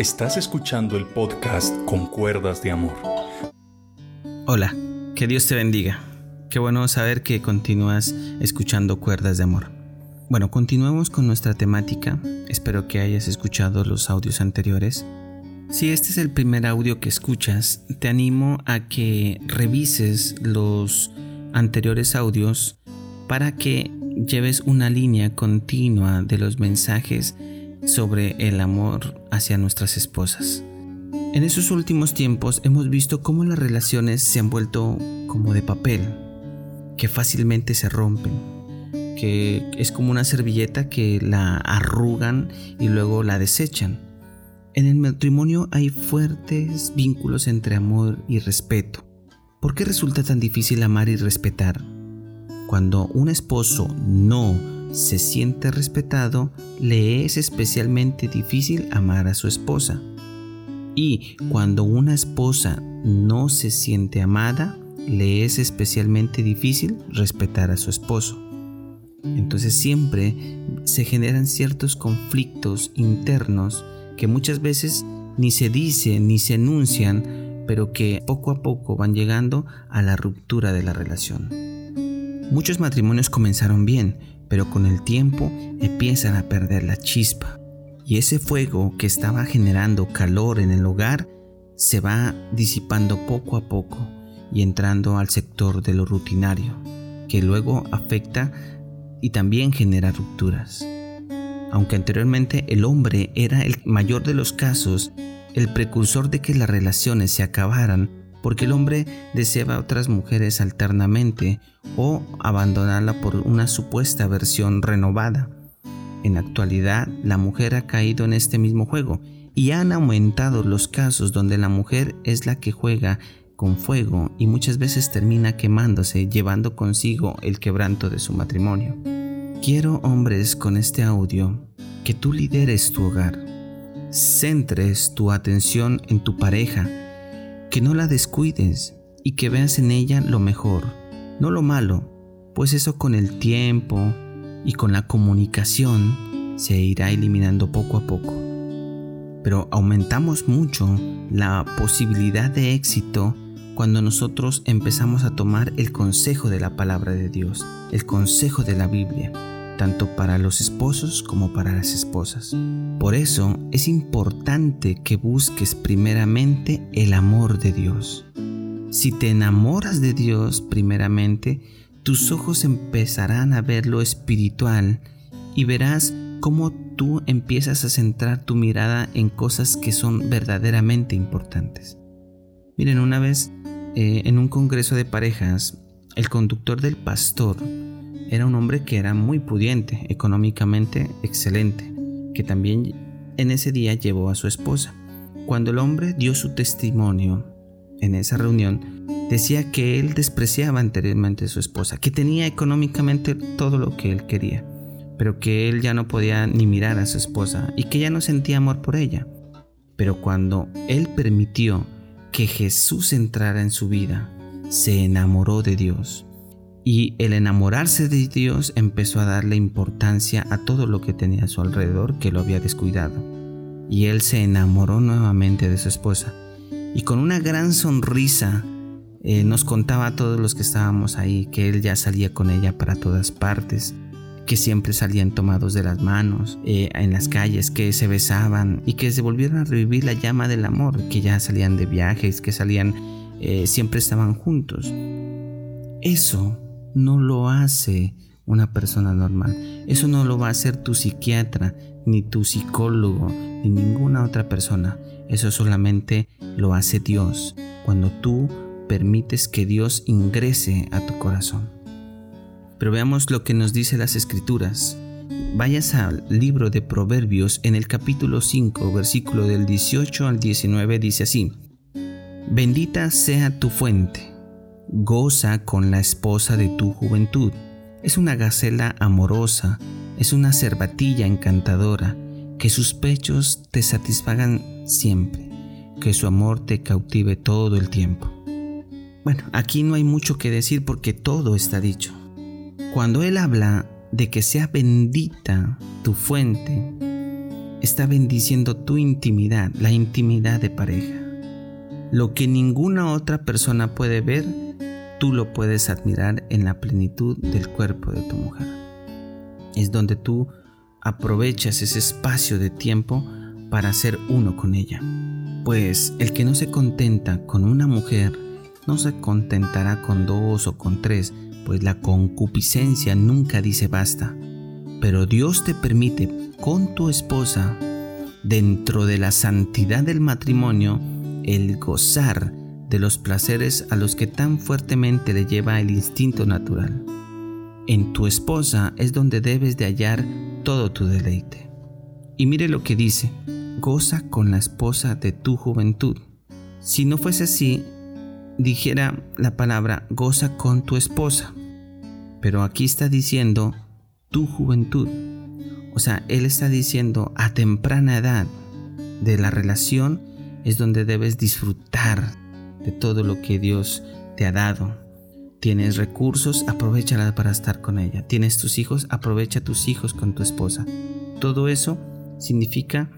Estás escuchando el podcast Con Cuerdas de Amor. Hola, que Dios te bendiga. Qué bueno saber que continúas escuchando Cuerdas de Amor. Bueno, continuemos con nuestra temática. Espero que hayas escuchado los audios anteriores. Si este es el primer audio que escuchas, te animo a que revises los anteriores audios para que lleves una línea continua de los mensajes sobre el amor hacia nuestras esposas. En esos últimos tiempos hemos visto cómo las relaciones se han vuelto como de papel, que fácilmente se rompen, que es como una servilleta que la arrugan y luego la desechan. En el matrimonio hay fuertes vínculos entre amor y respeto. ¿Por qué resulta tan difícil amar y respetar? Cuando un esposo no se siente respetado, le es especialmente difícil amar a su esposa. Y cuando una esposa no se siente amada, le es especialmente difícil respetar a su esposo. Entonces siempre se generan ciertos conflictos internos que muchas veces ni se dicen ni se enuncian, pero que poco a poco van llegando a la ruptura de la relación. Muchos matrimonios comenzaron bien, pero con el tiempo empiezan a perder la chispa. Y ese fuego que estaba generando calor en el hogar se va disipando poco a poco y entrando al sector de lo rutinario, que luego afecta y también genera rupturas. Aunque anteriormente el hombre era el mayor de los casos, el precursor de que las relaciones se acabaran porque el hombre deseaba a otras mujeres alternamente o abandonarla por una supuesta versión renovada. En la actualidad, la mujer ha caído en este mismo juego y han aumentado los casos donde la mujer es la que juega con fuego y muchas veces termina quemándose, llevando consigo el quebranto de su matrimonio. Quiero, hombres, con este audio, que tú lideres tu hogar, centres tu atención en tu pareja, que no la descuides y que veas en ella lo mejor, no lo malo, pues eso con el tiempo y con la comunicación se irá eliminando poco a poco. Pero aumentamos mucho la posibilidad de éxito cuando nosotros empezamos a tomar el consejo de la palabra de Dios, el consejo de la Biblia, tanto para los esposos como para las esposas. Por eso es importante que busques primeramente el amor de Dios. Si te enamoras de Dios primeramente, tus ojos empezarán a ver lo espiritual y verás cómo tú empiezas a centrar tu mirada en cosas que son verdaderamente importantes. Miren, una vez eh, en un congreso de parejas, el conductor del pastor era un hombre que era muy pudiente, económicamente excelente, que también en ese día llevó a su esposa. Cuando el hombre dio su testimonio en esa reunión, decía que él despreciaba anteriormente a su esposa, que tenía económicamente todo lo que él quería, pero que él ya no podía ni mirar a su esposa y que ya no sentía amor por ella. Pero cuando él permitió que Jesús entrara en su vida, se enamoró de Dios y el enamorarse de Dios empezó a darle importancia a todo lo que tenía a su alrededor que lo había descuidado. Y él se enamoró nuevamente de su esposa. Y con una gran sonrisa eh, nos contaba a todos los que estábamos ahí que él ya salía con ella para todas partes, que siempre salían tomados de las manos eh, en las calles, que se besaban y que se volvieron a revivir la llama del amor, que ya salían de viajes, que salían, eh, siempre estaban juntos. Eso no lo hace una persona normal. Eso no lo va a hacer tu psiquiatra, ni tu psicólogo, ni ninguna otra persona. Eso solamente lo hace Dios cuando tú permites que Dios ingrese a tu corazón. Pero veamos lo que nos dice las escrituras. Vayas al libro de Proverbios en el capítulo 5, versículo del 18 al 19 dice así. Bendita sea tu fuente Goza con la esposa de tu juventud. Es una gacela amorosa, es una cervatilla encantadora, que sus pechos te satisfagan siempre, que su amor te cautive todo el tiempo. Bueno, aquí no hay mucho que decir porque todo está dicho. Cuando él habla de que sea bendita tu fuente, está bendiciendo tu intimidad, la intimidad de pareja. Lo que ninguna otra persona puede ver, tú lo puedes admirar en la plenitud del cuerpo de tu mujer. Es donde tú aprovechas ese espacio de tiempo para ser uno con ella. Pues el que no se contenta con una mujer, no se contentará con dos o con tres, pues la concupiscencia nunca dice basta. Pero Dios te permite con tu esposa, dentro de la santidad del matrimonio, el gozar de los placeres a los que tan fuertemente le lleva el instinto natural. En tu esposa es donde debes de hallar todo tu deleite. Y mire lo que dice, goza con la esposa de tu juventud. Si no fuese así, dijera la palabra goza con tu esposa. Pero aquí está diciendo tu juventud. O sea, él está diciendo a temprana edad de la relación es donde debes disfrutar de todo lo que Dios te ha dado. Tienes recursos, aprovechala para estar con ella. Tienes tus hijos, aprovecha tus hijos con tu esposa. Todo eso significa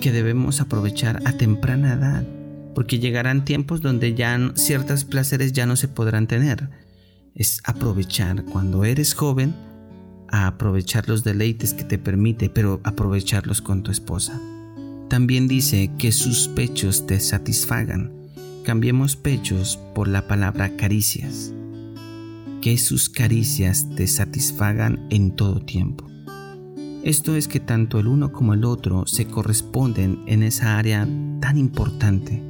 que debemos aprovechar a temprana edad, porque llegarán tiempos donde ya ciertos placeres ya no se podrán tener. Es aprovechar cuando eres joven, a aprovechar los deleites que te permite, pero aprovecharlos con tu esposa. También dice que sus pechos te satisfagan. Cambiemos pechos por la palabra caricias. Que sus caricias te satisfagan en todo tiempo. Esto es que tanto el uno como el otro se corresponden en esa área tan importante.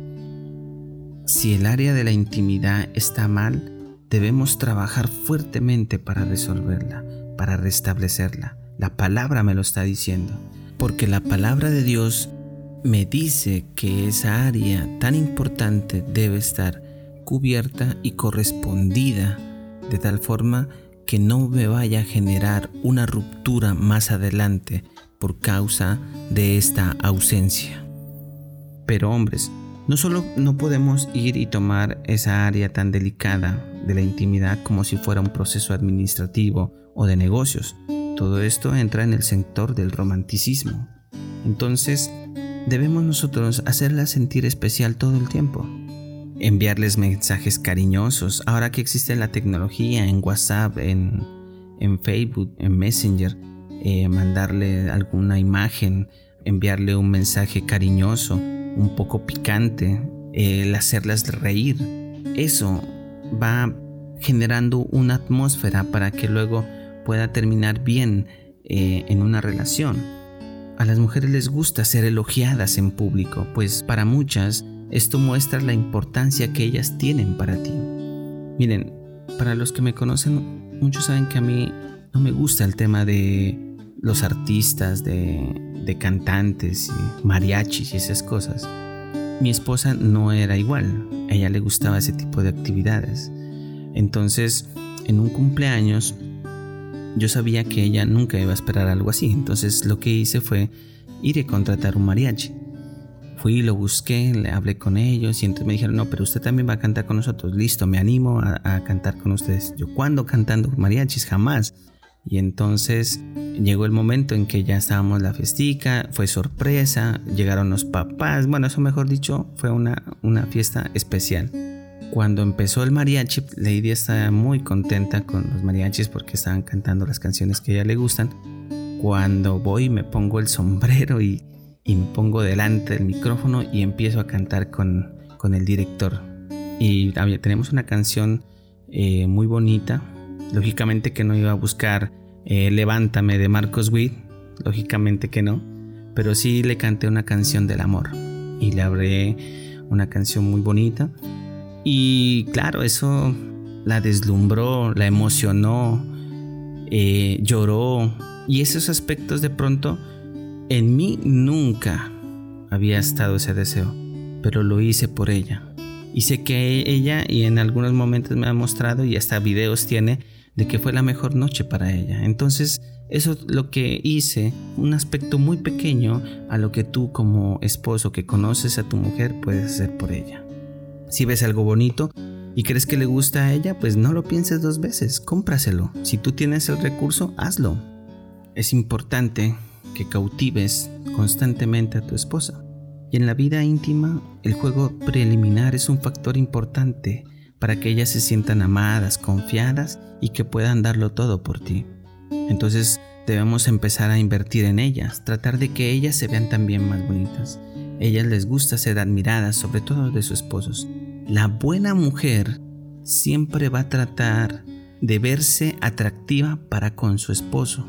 Si el área de la intimidad está mal, debemos trabajar fuertemente para resolverla, para restablecerla. La palabra me lo está diciendo, porque la palabra de Dios me dice que esa área tan importante debe estar cubierta y correspondida de tal forma que no me vaya a generar una ruptura más adelante por causa de esta ausencia. Pero hombres, no solo no podemos ir y tomar esa área tan delicada de la intimidad como si fuera un proceso administrativo o de negocios. Todo esto entra en el sector del romanticismo. Entonces, debemos nosotros hacerla sentir especial todo el tiempo. Enviarles mensajes cariñosos, ahora que existe la tecnología en WhatsApp, en, Facebook, en Messenger, eh, mandarle alguna imagen, enviarle un mensaje cariñoso, un poco picante, el hacerlas reír. Eso va generando una atmósfera para que luego pueda terminar bien eh, en una relación. A las mujeres les gusta ser elogiadas en público, pues para muchas esto muestra la importancia que ellas tienen para ti. Miren, para los que me conocen, muchos saben que a mí no me gusta el tema de los artistas, de, cantantes, mariachis y esas cosas. Mi esposa no era igual, a ella le gustaba ese tipo de actividades. Entonces, en un cumpleaños yo sabía que ella nunca iba a esperar algo así, entonces lo que hice fue ir a contratar un mariachi. Fui, lo busqué, le hablé con ellos y entonces me dijeron, no, pero usted también va a cantar con nosotros. Listo, me animo a, cantar con ustedes. Yo, ¿cuándo cantando mariachis? Jamás. Y entonces llegó el momento en que ya estábamos la festica, fue sorpresa, llegaron los papás, bueno, eso mejor dicho, fue una, una fiesta especial. Cuando empezó el mariachi, Lady estaba muy contenta con los mariachis porque estaban cantando las canciones que a ella le gustan. Cuando voy me pongo el sombrero y, me pongo delante del micrófono y empiezo a cantar con, el director. Y tenemos una canción eh, muy bonita. Lógicamente que no iba a buscar eh, Levántame de Marcos Witt. Lógicamente que no. Pero sí le canté una canción del amor. Y le hablé una canción muy bonita y claro, eso la deslumbró, la emocionó, eh, lloró. Y esos aspectos de pronto en mí nunca había estado ese deseo, pero lo hice por ella. Y sé que ella, y en algunos momentos me ha mostrado, y hasta videos tiene, de que fue la mejor noche para ella. Entonces, eso es lo que hice, un aspecto muy pequeño a lo que tú como esposo que conoces a tu mujer puedes hacer por ella. Si ves algo bonito y crees que le gusta a ella, pues no lo pienses dos veces, cómpraselo. Si tú tienes el recurso, hazlo. Es importante que cautives constantemente a tu esposa. Y en la vida íntima, el juego preliminar es un factor importante para que ellas se sientan amadas, confiadas y que puedan darlo todo por ti. Entonces debemos empezar a invertir en ellas, tratar de que ellas se vean también más bonitas. Ellas les gusta ser admiradas, sobre todo de sus esposos. La buena mujer siempre va a tratar de verse atractiva para con su esposo,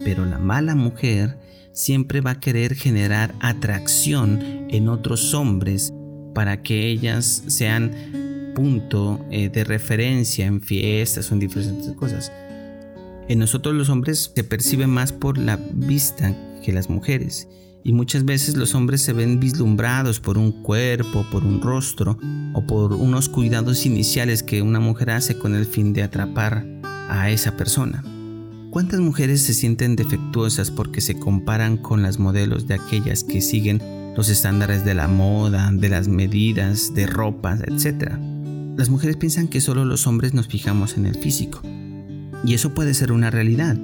pero la mala mujer siempre va a querer generar atracción en otros hombres para que ellas sean punto eh, de referencia en fiestas o en diferentes cosas. En nosotros los hombres se percibe más por la vista que las mujeres y muchas veces los hombres se ven vislumbrados por un cuerpo, por un rostro o por unos cuidados iniciales que una mujer hace con el fin de atrapar a esa persona. ¿Cuántas mujeres se sienten defectuosas porque se comparan con las modelos de aquellas que siguen los estándares de la moda, de las medidas, de ropas, etc.? Las mujeres piensan que solo los hombres nos fijamos en el físico. Y eso puede ser una realidad,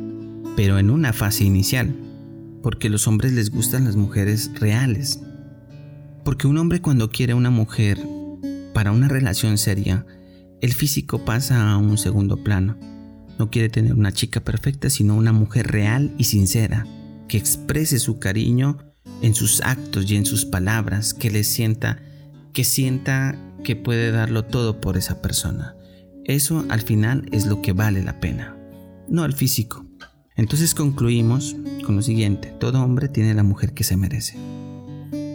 pero en una fase inicial, porque los hombres les gustan las mujeres reales. Porque un hombre cuando quiere una mujer para una relación seria, el físico pasa a un segundo plano no quiere tener una chica perfecta, sino una mujer real y sincera, que exprese su cariño en sus actos y en sus palabras, que le sienta, que sienta que puede darlo todo por esa persona. Eso al final es lo que vale la pena, no el físico. Entonces concluimos con lo siguiente, todo hombre tiene la mujer que se merece.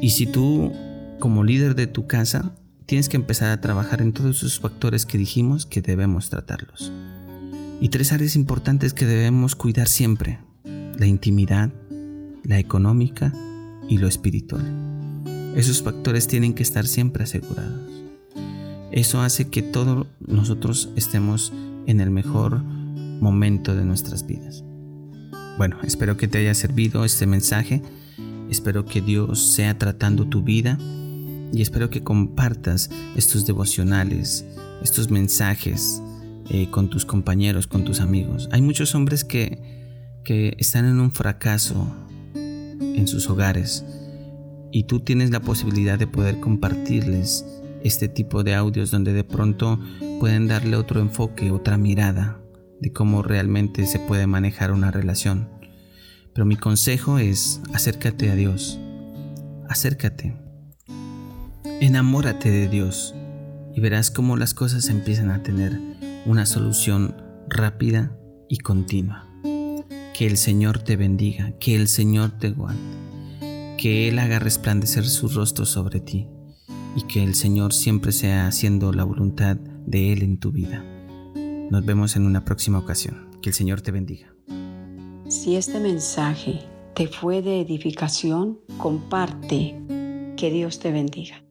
Y si tú, como líder de tu casa, tienes que empezar a trabajar en todos esos factores que dijimos que debemos tratarlos. Y tres áreas importantes que debemos cuidar siempre. La intimidad, la económica y lo espiritual. Esos factores tienen que estar siempre asegurados. Eso hace que todos nosotros estemos en el mejor momento de nuestras vidas. Bueno, espero que te haya servido este mensaje. Espero que Dios sea tratando tu vida y espero que compartas estos devocionales, estos mensajes eh, con tus compañeros, con tus amigos. Hay muchos hombres que, que están en un fracaso en sus hogares y tú tienes la posibilidad de poder compartirles este tipo de audios donde de pronto pueden darle otro enfoque, otra mirada de cómo realmente se puede manejar una relación. Pero mi consejo es acércate a Dios, acércate, enamórate de Dios y verás cómo las cosas empiezan a tener una solución rápida y continua. Que el Señor te bendiga, que el Señor te guarde, que Él haga resplandecer su rostro sobre ti y que el Señor siempre sea haciendo la voluntad de Él en tu vida. Nos vemos en una próxima ocasión. Que el Señor te bendiga. Si este mensaje te fue de edificación, comparte. Que Dios te bendiga.